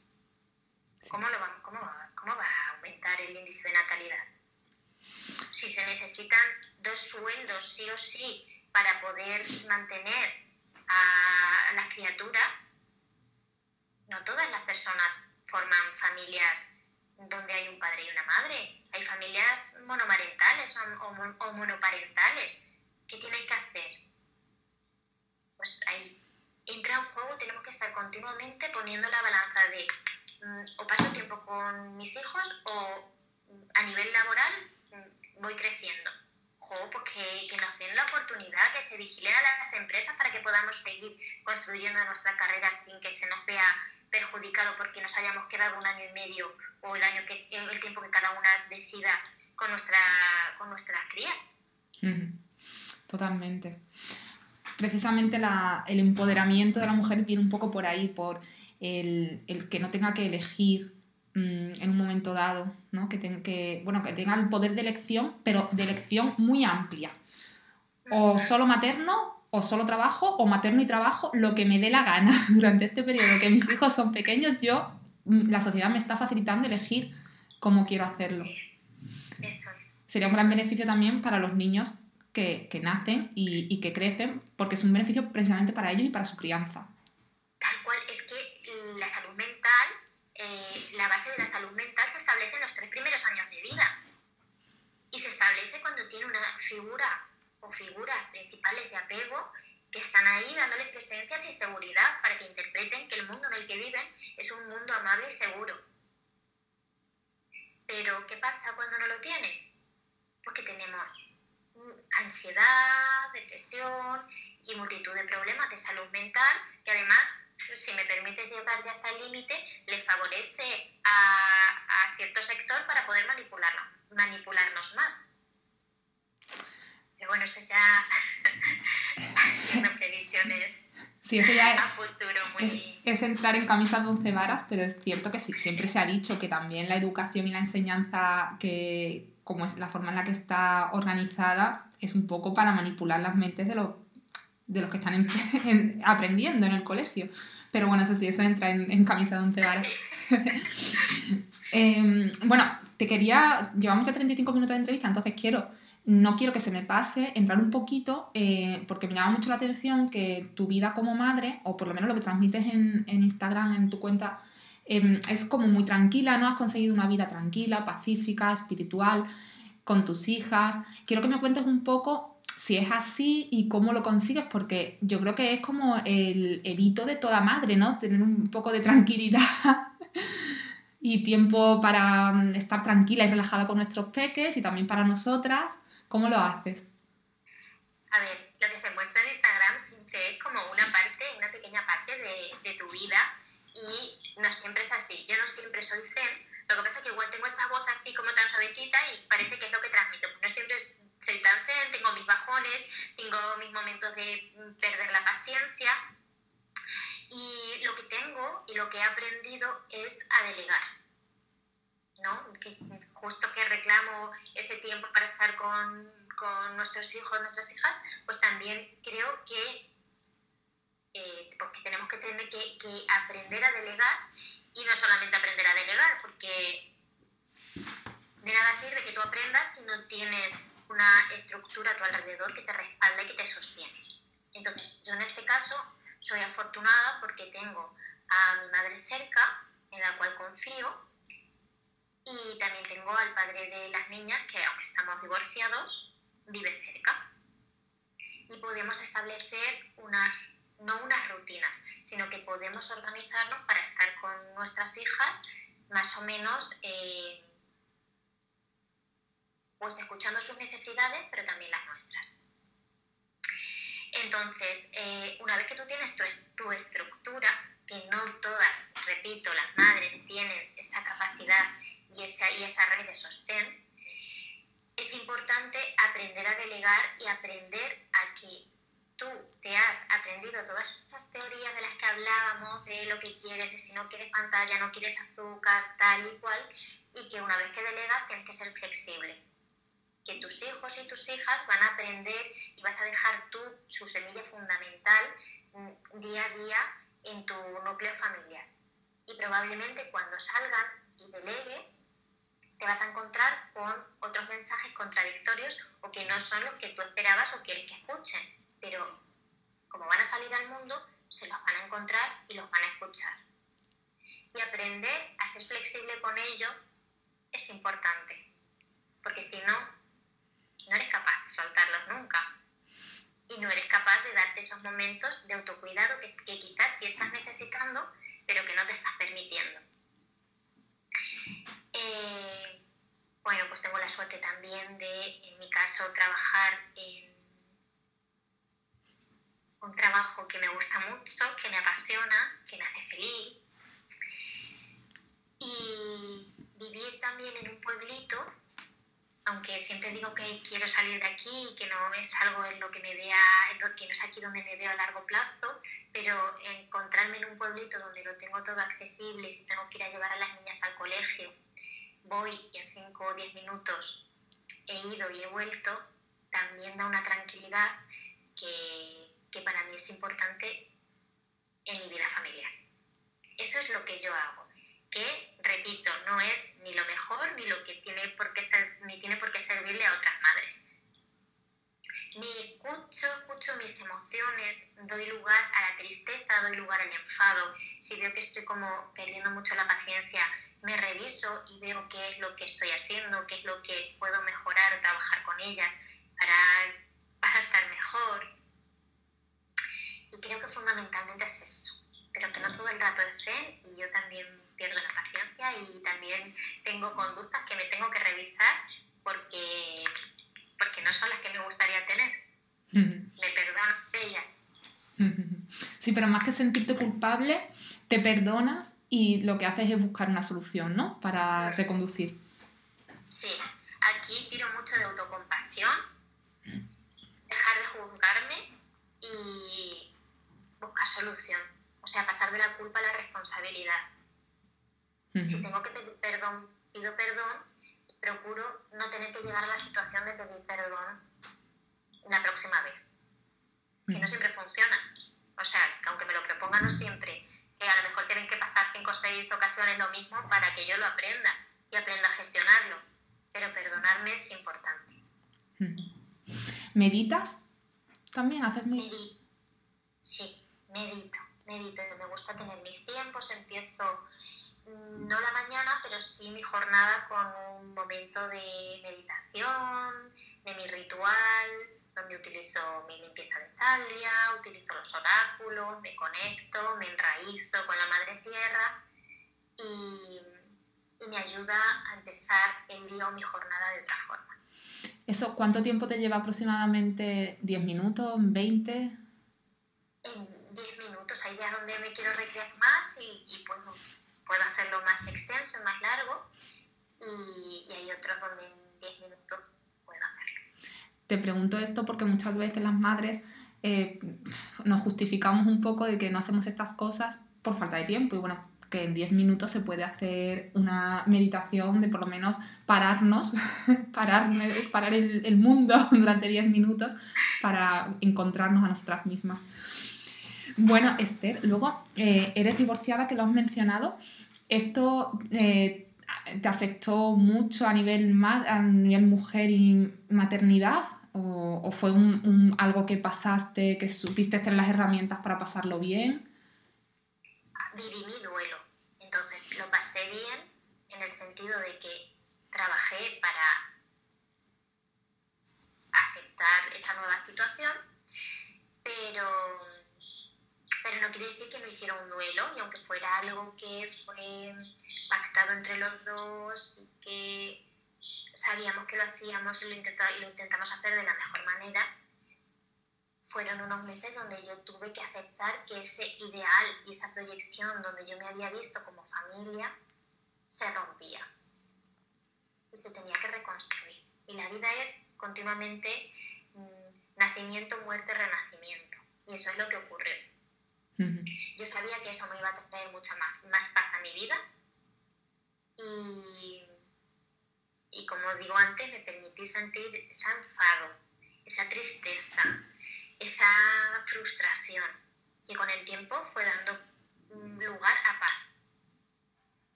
¿cómo, lo va, cómo, ¿cómo va a aumentar el índice de natalidad? Si se necesitan dos sueldos sí o sí para poder mantener a las criaturas, no todas las personas forman familias donde hay un padre y una madre. Hay familias monomarentales o, monoparentales. ¿Qué tienes que hacer? Pues ahí entra en juego, tenemos que estar continuamente poniendo la balanza de o paso tiempo con mis hijos o mm, a nivel laboral mm, voy creciendo. O pues que, nos den la oportunidad, que se vigilen a las empresas para que podamos seguir construyendo nuestra carrera sin que se nos vea perjudicado porque nos hayamos quedado un año y medio o el año que el tiempo que cada una decida con nuestra con nuestras crías. Totalmente. Precisamente el empoderamiento de la mujer viene un poco por ahí, por el, que no tenga que elegir mm, en un momento dado, ¿no? que, que, bueno, que tenga el poder de elección, pero de elección muy amplia. O solo materno, o solo trabajo, o materno y trabajo, lo que me dé la gana durante este periodo que mis hijos son pequeños, yo, mm, la sociedad me está facilitando elegir cómo quiero hacerlo. Sería un gran beneficio también para los niños que, nacen y, y, que crecen, porque es un beneficio precisamente para ellos y para su crianza. Tal cual, es que la salud mental, eh, la base de la salud mental se establece en los tres primeros años de vida. Y se establece cuando tiene una figura o figuras principales de apego que están ahí dándoles presencias y seguridad para que interpreten que el mundo en el que viven es un mundo amable y seguro. Pero, ¿qué pasa cuando no lo tienen? Pues que tenemos ansiedad, depresión y multitud de problemas de salud mental que además, si me permites llevar ya hasta el límite, le favorece a, a, cierto sector para poder manipularlo, manipularnos más. Pero bueno, eso ya tiene previsiones. Sí, eso ya es, es, entrar en camisa de once varas, pero es cierto que sí, siempre se ha dicho que también la educación y la enseñanza, que como es la forma en la que está organizada, es un poco para manipular las mentes de los, de los que están aprendiendo en el colegio. Pero bueno, eso sí, eso entra en, camisa de once varas. Em, bueno, te quería, llevamos ya 35 minutos de entrevista, entonces quiero no quiero que se me pase entrar un poquito, eh, porque me llama mucho la atención que tu vida como madre, o por lo menos lo que transmites en, Instagram, en tu cuenta, em, es como muy tranquila, ¿no? Has conseguido una vida tranquila, pacífica, espiritual, con tus hijas. Quiero que me cuentes un poco si es así y cómo lo consigues, porque yo creo que es como el, el hito de toda madre, ¿no? Tener un poco de tranquilidad y tiempo para mm, estar tranquila y relajada con nuestros peques y también para nosotras. ¿Cómo lo haces? A ver, lo que se muestra en Instagram siempre es como una parte, una pequeña parte de, tu vida y no siempre es así. Yo no siempre soy zen, lo que pasa es que igual tengo esta voz así como tan suavecita y parece que es lo que transmito. No siempre soy tan zen, tengo mis bajones, tengo mis momentos de perder la paciencia. Y lo que tengo y lo que he aprendido es a delegar ¿no? justo que reclamo ese tiempo para estar con, con nuestros hijos, nuestras hijas, pues también creo que, eh, porque tenemos que tener que, que, aprender a delegar y no solamente aprender a delegar, porque de nada sirve que tú aprendas si no tienes una estructura a tu alrededor que te respalda y que te sostiene. Entonces, yo en este caso soy afortunada porque tengo a mi madre cerca, en la cual confío, y también tengo al padre de las niñas, que aunque estamos divorciados, vive cerca. Y podemos establecer unas, no unas rutinas, sino que podemos organizarnos para estar con nuestras hijas más o menos eh, pues escuchando sus necesidades, pero también las nuestras. Entonces, eh, una vez que tú tienes tu, tu estructura, que no todas, repito, las madres tienen esa capacidad y esa, y esa red de sostén, es importante aprender a delegar y aprender a que tú te has aprendido todas esas teorías de las que hablábamos, de lo que quieres, de si no quieres pantalla, no quieres azúcar, tal y cual, y que una vez que delegas tienes que ser flexible. Que tus hijos y tus hijas van a aprender y vas a dejar tú su semilla fundamental mm, día a día en tu núcleo familiar. Y probablemente cuando salgan y delegues, te vas a encontrar con otros mensajes contradictorios o que no son los que tú esperabas o quieres que escuchen. Pero como van a salir al mundo, se los van a encontrar y los van a escuchar. Y aprender a ser flexible con ello es importante, porque si no, no eres capaz de soltarlos nunca. Y no eres capaz de darte esos momentos de autocuidado que, que quizás sí estás necesitando, pero que no te estás permitiendo. Eh, bueno, pues tengo la suerte también de, en mi caso, trabajar en un trabajo que me gusta mucho, que me apasiona, que me hace feliz. Y vivir también en un pueblito, aunque siempre digo que quiero salir de aquí y que no es algo en lo que me vea, que no es aquí donde me veo a largo plazo, pero encontrarme en un pueblito donde lo tengo todo accesible, si tengo que ir a llevar a las niñas al colegio, voy y en 5 o 10 minutos he ido y he vuelto, también da una tranquilidad que, que para mí es importante en mi vida familiar. Eso es lo que yo hago, que, repito, no es ni lo mejor ni lo que tiene por qué ser, ni tiene por qué servirle a otras madres. Ni escucho, escucho mis emociones, doy lugar a la tristeza, doy lugar al enfado. Si veo que estoy como perdiendo mucho la paciencia, me reviso y veo qué es lo que estoy haciendo, qué es lo que puedo mejorar o trabajar con ellas para, para estar mejor. fundamentalmente es eso, pero que no todo el rato es zen y yo también pierdo la paciencia y también tengo conductas que me tengo que revisar porque, porque no son las que me gustaría tener. Me perdono ellas. Sí, pero más que sentirte culpable, te perdonas y lo que haces es buscar una solución, ¿no? Para reconducir. Sí, aquí tiro mucho de autocompasión, dejar de juzgarme y buscar solución. O sea, pasar de la culpa a la responsabilidad. Si tengo que pedir perdón, pido perdón, procuro no tener que llegar a la situación de pedir perdón la próxima vez. Que no siempre funciona. O sea, que aunque me lo proponga no siempre, que a lo mejor tienen que pasar cinco o seis ocasiones lo mismo para que yo lo aprenda y aprenda a gestionarlo. Pero perdonarme es importante. ¿Meditas? ¿También haces medito? Sí, medito, medito. Me gusta tener mis tiempos, empiezo no la mañana, pero sí mi jornada con un momento de meditación, de mi ritual, donde utilizo mi limpieza de salvia, utilizo los oráculos, me conecto, me enraízo con la madre tierra y, y me ayuda a empezar el día o mi jornada de otra forma. ¿Eso cuánto tiempo te lleva aproximadamente? ¿10 minutos? ¿20? En 10 minutos. Hay días donde me quiero recrear más y, puedo, puedo, hacerlo más extenso, más largo. Y, hay otros donde en 10 minutos puedo hacerlo. Te pregunto esto porque muchas veces las madres eh, nos justificamos un poco de que no hacemos estas cosas por falta de tiempo. Y bueno, que en 10 minutos se puede hacer una meditación de por lo menos pararnos, parar, parar el, el mundo durante 10 minutos para encontrarnos a nosotras mismas. Bueno, Esther, luego eh, eres divorciada, que lo has mencionado. ¿Esto eh, te afectó mucho a nivel, a nivel mujer y maternidad? ¿O, fue un, algo que pasaste, que supiste tener las herramientas para pasarlo bien? Viví mi duelo entonces lo pasé bien en el sentido de que trabajé para aceptar esa nueva situación, pero, pero no quiere decir que no hiciera un duelo y aunque fuera algo que fue pactado entre los dos y que sabíamos que lo hacíamos y lo, y lo intentamos hacer de la mejor manera, fueron unos meses donde yo tuve que aceptar que ese ideal y esa proyección donde yo me había visto como familia se rompía y se tenía que reconstruir. Y la vida es continuamente mm, nacimiento, muerte, renacimiento. Y eso es lo que ocurrió. Yo sabía que eso me iba a traer mucha más, más paz a mi vida y, y como digo antes, me permití sentir ese enfado, esa tristeza, esa frustración que con el tiempo fue dando lugar a paz.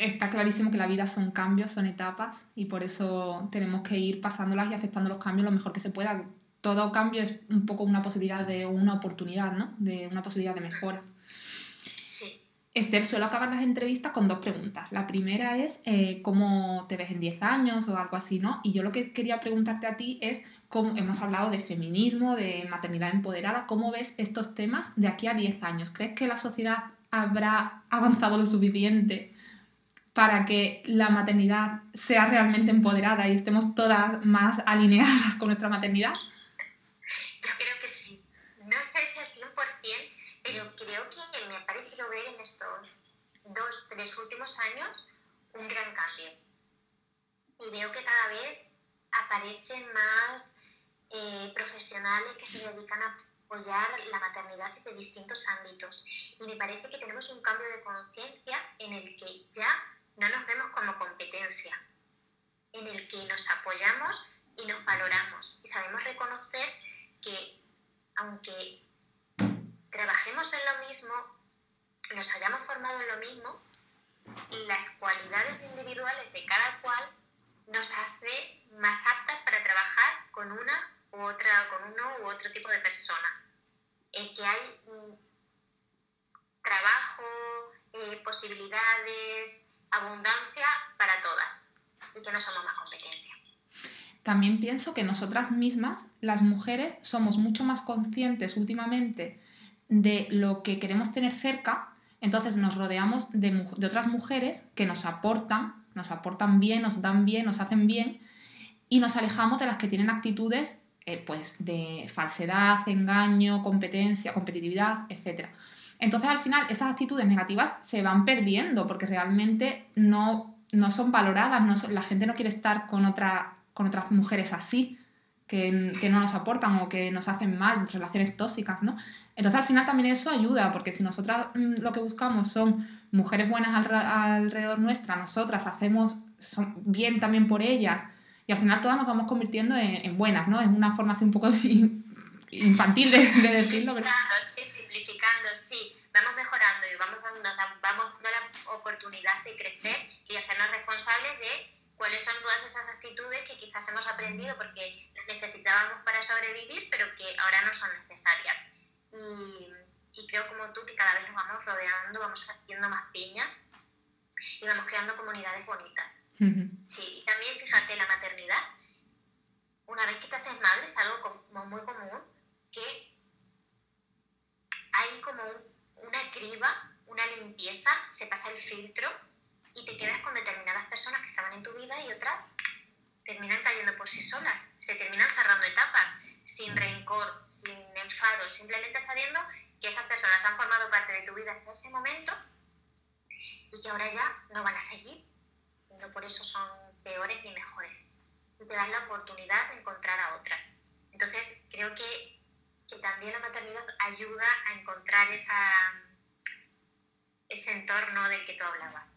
Está clarísimo que la vida son cambios, son etapas y por eso tenemos que ir pasándolas y aceptando los cambios lo mejor que se pueda. Todo cambio es un poco una posibilidad de una oportunidad, ¿no? De una posibilidad de mejora. Esther, suelo acabar las entrevistas con dos preguntas. La primera es eh, cómo te ves en 10 años o algo así, ¿no? Y yo lo que quería preguntarte a ti es cómo hemos hablado de feminismo, de maternidad empoderada, ¿cómo ves estos temas de aquí a 10 años? ¿Crees que la sociedad habrá avanzado lo suficiente para que la maternidad sea realmente empoderada y estemos todas más alineadas con nuestra maternidad? Yo creo que sí. No sé si al 100%, pero creo que me ha parecido ver en estos dos, tres últimos años un gran cambio. Y veo que cada vez aparecen más eh, profesionales que se dedican a apoyar la maternidad desde distintos ámbitos. Y me parece que tenemos un cambio de conciencia en el que ya no nos vemos como competencia, en el que nos apoyamos y nos valoramos y sabemos reconocer que aunque trabajemos en lo mismo, nos hayamos formado en lo mismo, las cualidades individuales de cada cual nos hace más aptas para trabajar con una u otra, con uno u otro tipo de persona. En que hay trabajo, eh, posibilidades, abundancia para todas y que no somos más competencia. también pienso que nosotras mismas, las mujeres, somos mucho más conscientes últimamente de lo que queremos tener cerca, entonces nos rodeamos de, otras mujeres que nos aportan, nos aportan bien, nos dan bien, nos hacen bien, y nos alejamos de las que tienen actitudes eh, pues, de falsedad, engaño, competencia, competitividad, etc. Entonces al final esas actitudes negativas se van perdiendo porque realmente no, no son valoradas, la gente no quiere estar con, con otras mujeres así. Que, no nos aportan o que nos hacen mal, relaciones tóxicas, ¿no? Entonces al final también eso ayuda, porque si nosotras mm, lo que buscamos son mujeres buenas alrededor nuestra, nosotras hacemos bien también por ellas, y al final todas nos vamos convirtiendo en, buenas, ¿no? Es una forma así un poco infantil de, decirlo. Pero... Sí, simplificando, sí. Vamos mejorando y vamos dando, vamos dando la oportunidad de crecer y hacernos responsables de cuáles son todas esas actitudes que quizás hemos aprendido porque necesitábamos para sobrevivir, pero que ahora no son necesarias. Y, y creo como tú que cada vez nos vamos rodeando, vamos haciendo más piña y vamos creando comunidades bonitas. Sí, y también fíjate, la maternidad, una vez que te haces madre, es algo como muy común que hay como una criba, una limpieza, se pasa el filtro y te quedas con determinadas personas que estaban en tu vida y otras terminan cayendo por sí solas, se terminan cerrando etapas, sin rencor, sin enfado, simplemente sabiendo que esas personas han formado parte de tu vida hasta ese momento y que ahora ya no van a seguir. No por eso son peores ni mejores. Y te dan la oportunidad de encontrar a otras. Entonces, creo que, que también la maternidad ayuda a encontrar esa, ese entorno del que tú hablabas.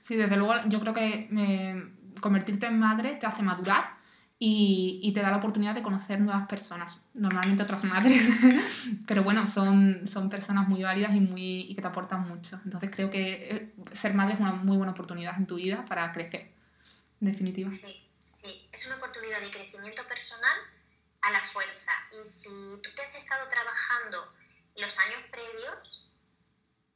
Sí, desde luego yo creo que me, convertirte en madre te hace madurar y, te da la oportunidad de conocer nuevas personas, normalmente otras madres, pero bueno, son, son personas muy válidas y, muy, y que te aportan mucho. Entonces creo que eh, ser madre es una muy buena oportunidad en tu vida para crecer, en definitiva. Sí, sí, es una oportunidad de crecimiento personal a la fuerza. Y si tú te has estado trabajando los años previos,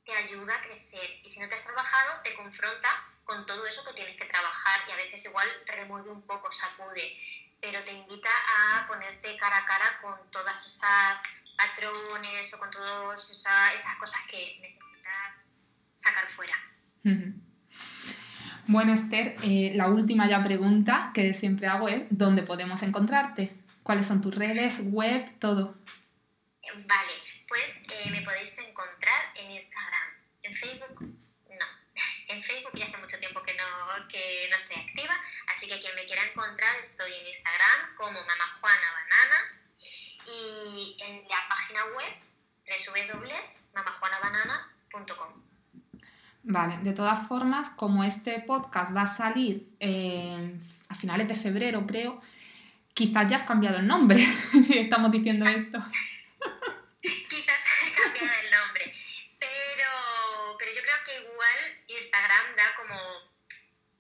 te ayuda a crecer. Y si no te has trabajado, te confronta con todo eso que tienes que trabajar y a veces igual remueve un poco, sacude, pero te invita a ponerte cara a cara con todas esas patrones o con todas esas cosas que necesitas sacar fuera. Bueno, Esther, eh, la última ya pregunta que siempre hago es, ¿dónde podemos encontrarte? ¿Cuáles son tus redes, web, todo? Vale, pues eh, me podéis encontrar en Instagram, en Facebook en Facebook y hace mucho tiempo que no, que no estoy activa, así que quien me quiera encontrar estoy en Instagram como Mama Juana Banana y en la página web www.mamajuanabanana.com. Vale, de todas formas, como este podcast va a salir eh, a finales de febrero, creo, quizás ya has cambiado el nombre. Estamos diciendo esto. quizás he cambiado el nombre, pero, pero yo creo que igual Instagram da como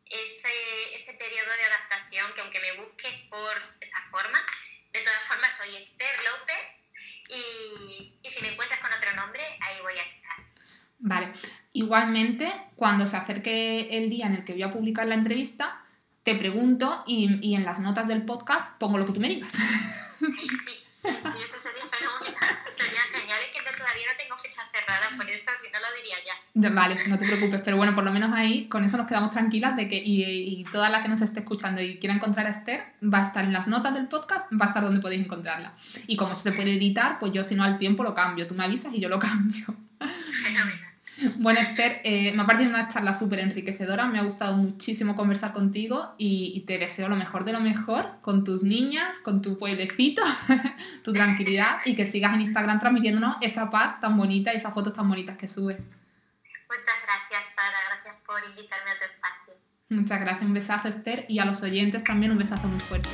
ese, ese periodo de adaptación que aunque me busques por esa forma, de todas formas soy Esther López y, y si me encuentras con otro nombre, ahí voy a estar. Vale, igualmente cuando se acerque el día en el que voy a publicar la entrevista, te pregunto y, y en las notas del podcast pongo lo que tú me digas. Sí, Sí, sí, eso sería fenomenal. Sería genial. Es que todavía no tengo fecha por eso si no lo diría ya. Vale, no te preocupes. Pero bueno, por lo menos ahí, con eso nos quedamos tranquilas de que y, y toda la que nos esté escuchando y quiera encontrar a Esther, va a estar en las notas del podcast, va a estar donde podéis encontrarla. Y como se puede editar, pues yo si no al tiempo lo cambio. Tú me avisas y yo lo cambio. Fenomenal. Bueno, Esther, eh, me ha parecido una charla súper enriquecedora, me ha gustado muchísimo conversar contigo y, te deseo lo mejor de lo mejor con tus niñas, con tu pueblecito, tu tranquilidad y que sigas en Instagram transmitiéndonos esa paz tan bonita y esas fotos tan bonitas que subes. Muchas gracias, Sara, gracias por invitarme a tu espacio. Muchas gracias, un besazo, Esther, y a los oyentes también un besazo muy fuerte.